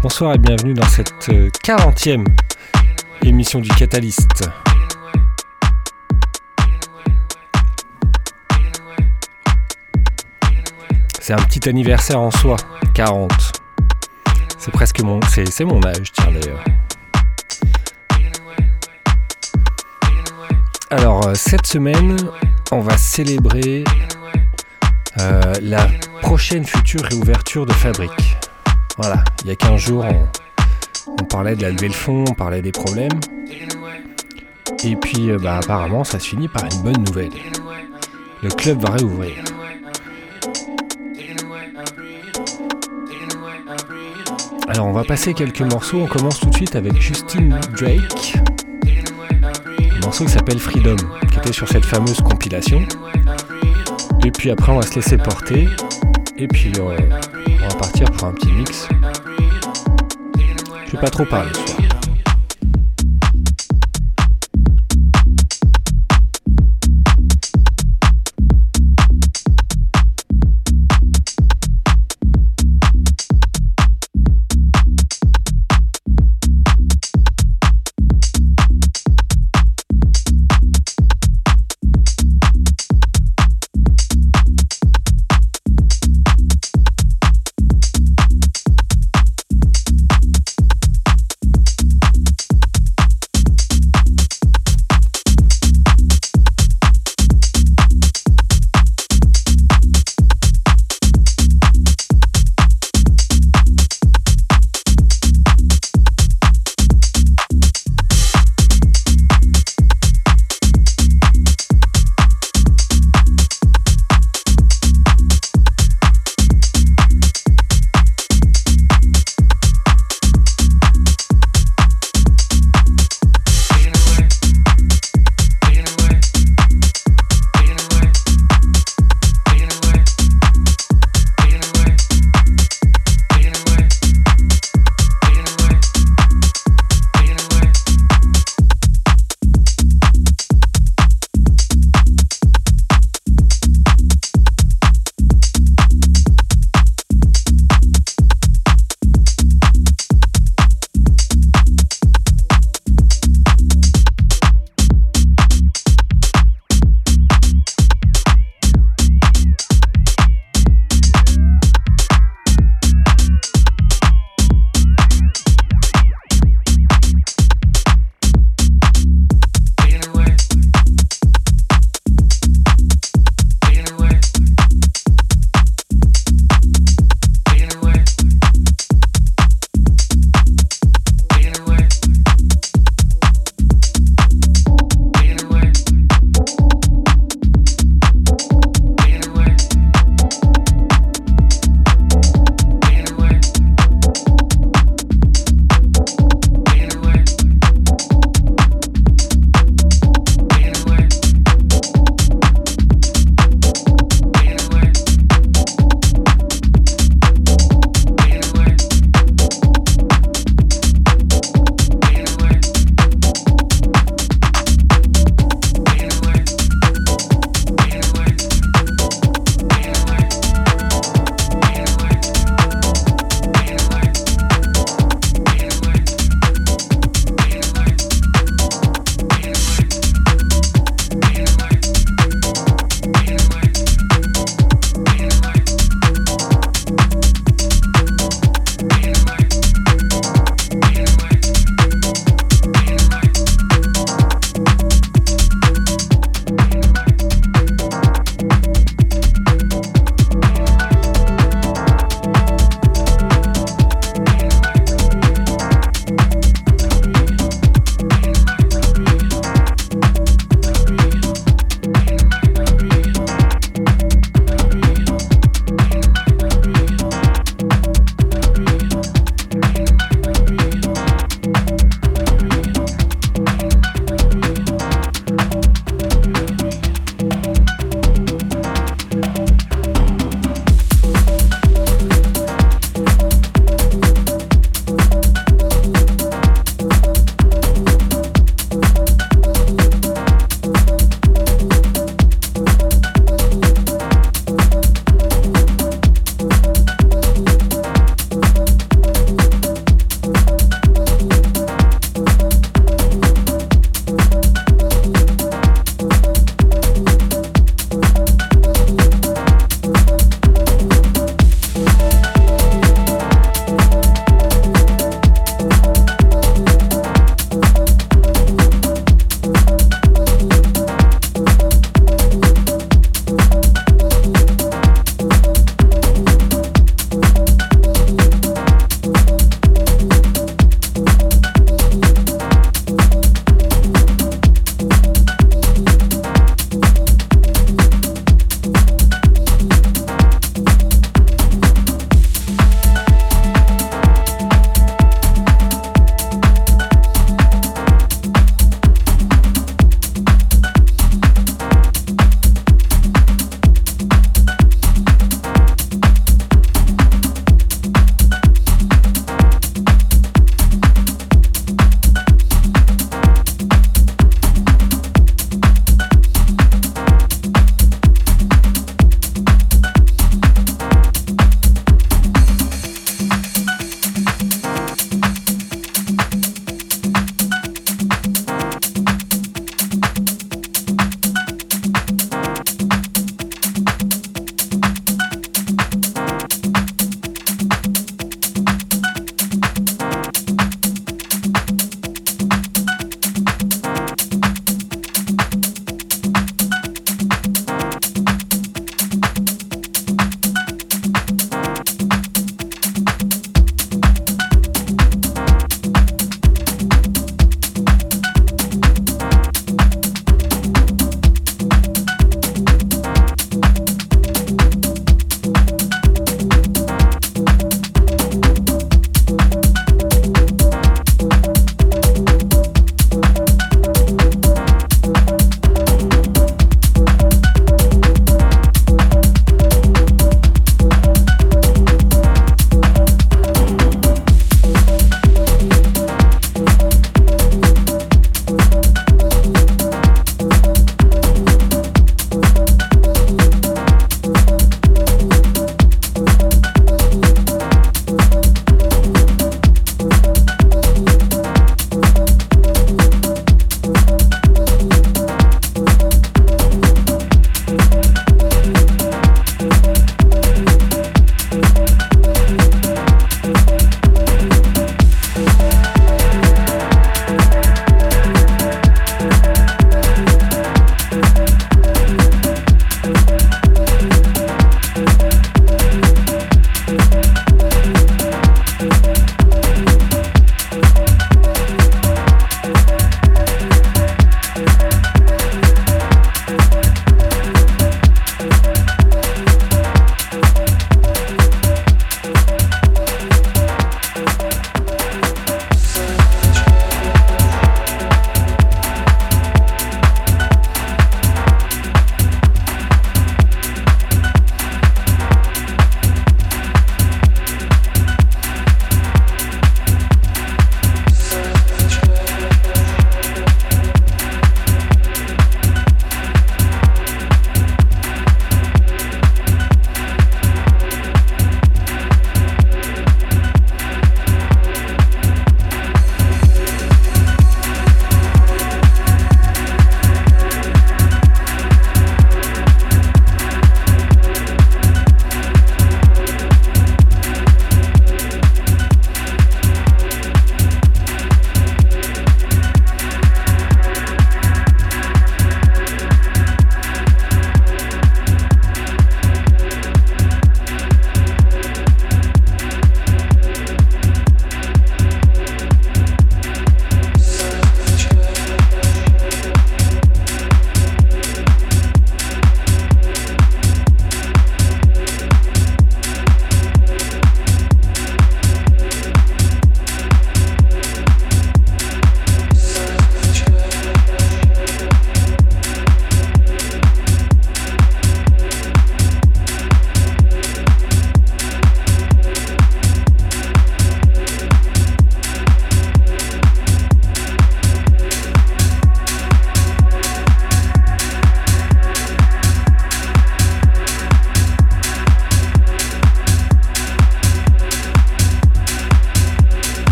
Bonsoir et bienvenue dans cette 40e euh, émission du Catalyst. C'est un petit anniversaire en soi, 40. C'est presque mon, c'est, mon âge, tiens d'ailleurs. Alors, euh, cette semaine, on va célébrer euh, la prochaine future réouverture de fabrique. Voilà, il y a 15 jours, on, parlait de la levée fond, on parlait des problèmes. Et puis, euh, bah, apparemment, ça se finit par une bonne nouvelle. Le club va réouvrir. Alors, on va passer quelques morceaux. On commence tout de suite avec Justin Drake. Un morceau qui s'appelle Freedom, qui était sur cette fameuse compilation. Et puis après, on va se laisser porter. Et puis, euh, on va partir pour un petit mix. Je vais pas trop parler ce soir.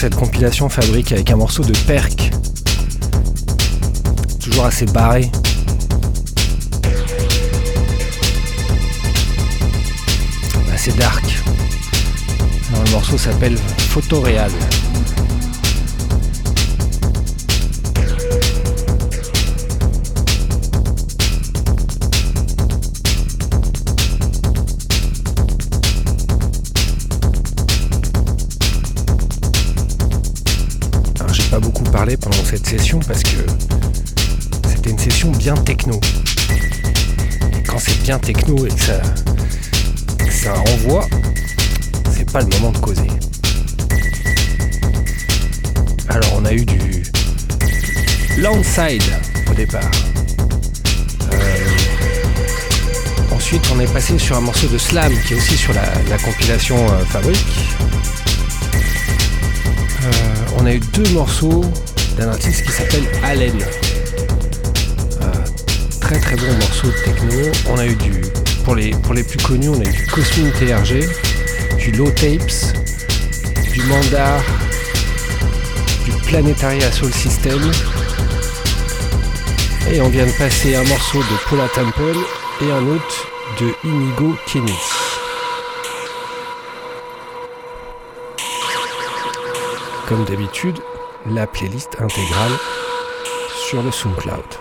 Cette compilation fabrique avec un morceau de Perk. Toujours assez barré. Assez dark. le morceau s'appelle Photoréal. Session parce que c'était une session bien techno. Et quand c'est bien techno et que ça, ça renvoie, c'est pas le moment de causer. Alors on a eu du Longside au départ. Euh, ensuite on est passé sur un morceau de slam qui est aussi sur la, compilation euh, Fabrique. Euh, on a eu deux morceaux d'un artiste qui s'appelle Allen. très très bon morceau de techno. On a eu du, pour les, pour les plus connus, on a eu du Cosmic TRG, du Low Tapes, du Mandar, du Planetary Soul System. Et on vient de passer un morceau de Paula Temple et un autre de Inigo Kenny. Comme d'habitude, la playlist intégrale sur le SoundCloud.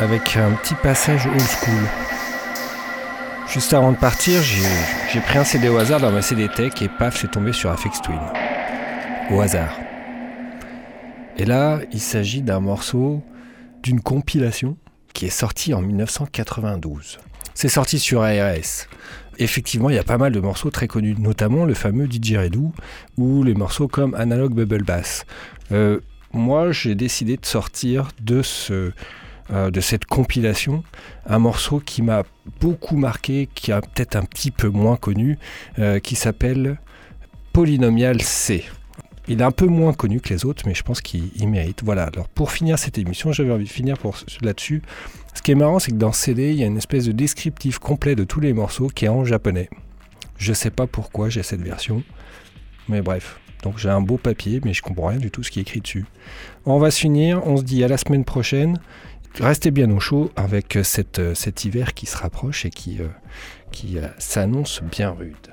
Avec un petit passage old school. Juste avant de partir, j'ai pris un CD au hasard dans ma CD Tech et paf, c'est tombé sur Afex Twin. Au hasard. Et là, il s'agit d'un morceau d'une compilation qui est sortie en 1992. C'est sorti sur ARS. Effectivement, il y a pas mal de morceaux très connus, notamment le fameux Didgeridoo ou les morceaux comme Analog Bubble Bass. Euh, moi, j'ai décidé de sortir de, ce, euh, de cette compilation un morceau qui m'a beaucoup marqué, qui a peut-être un petit peu moins connu, euh, qui s'appelle Polynomial C. Il est un peu moins connu que les autres, mais je pense qu'il mérite. Voilà, alors pour finir cette émission, j'avais envie de finir là-dessus. Ce qui est marrant, c'est que dans CD, il y a une espèce de descriptif complet de tous les morceaux qui est en japonais. Je sais pas pourquoi j'ai cette version, mais bref. Donc j'ai un beau papier, mais je comprends rien du tout ce qui est écrit dessus. On va se finir, on se dit à la semaine prochaine. Restez bien au chaud avec cette, cet hiver qui se rapproche et qui, qui s'annonce bien rude.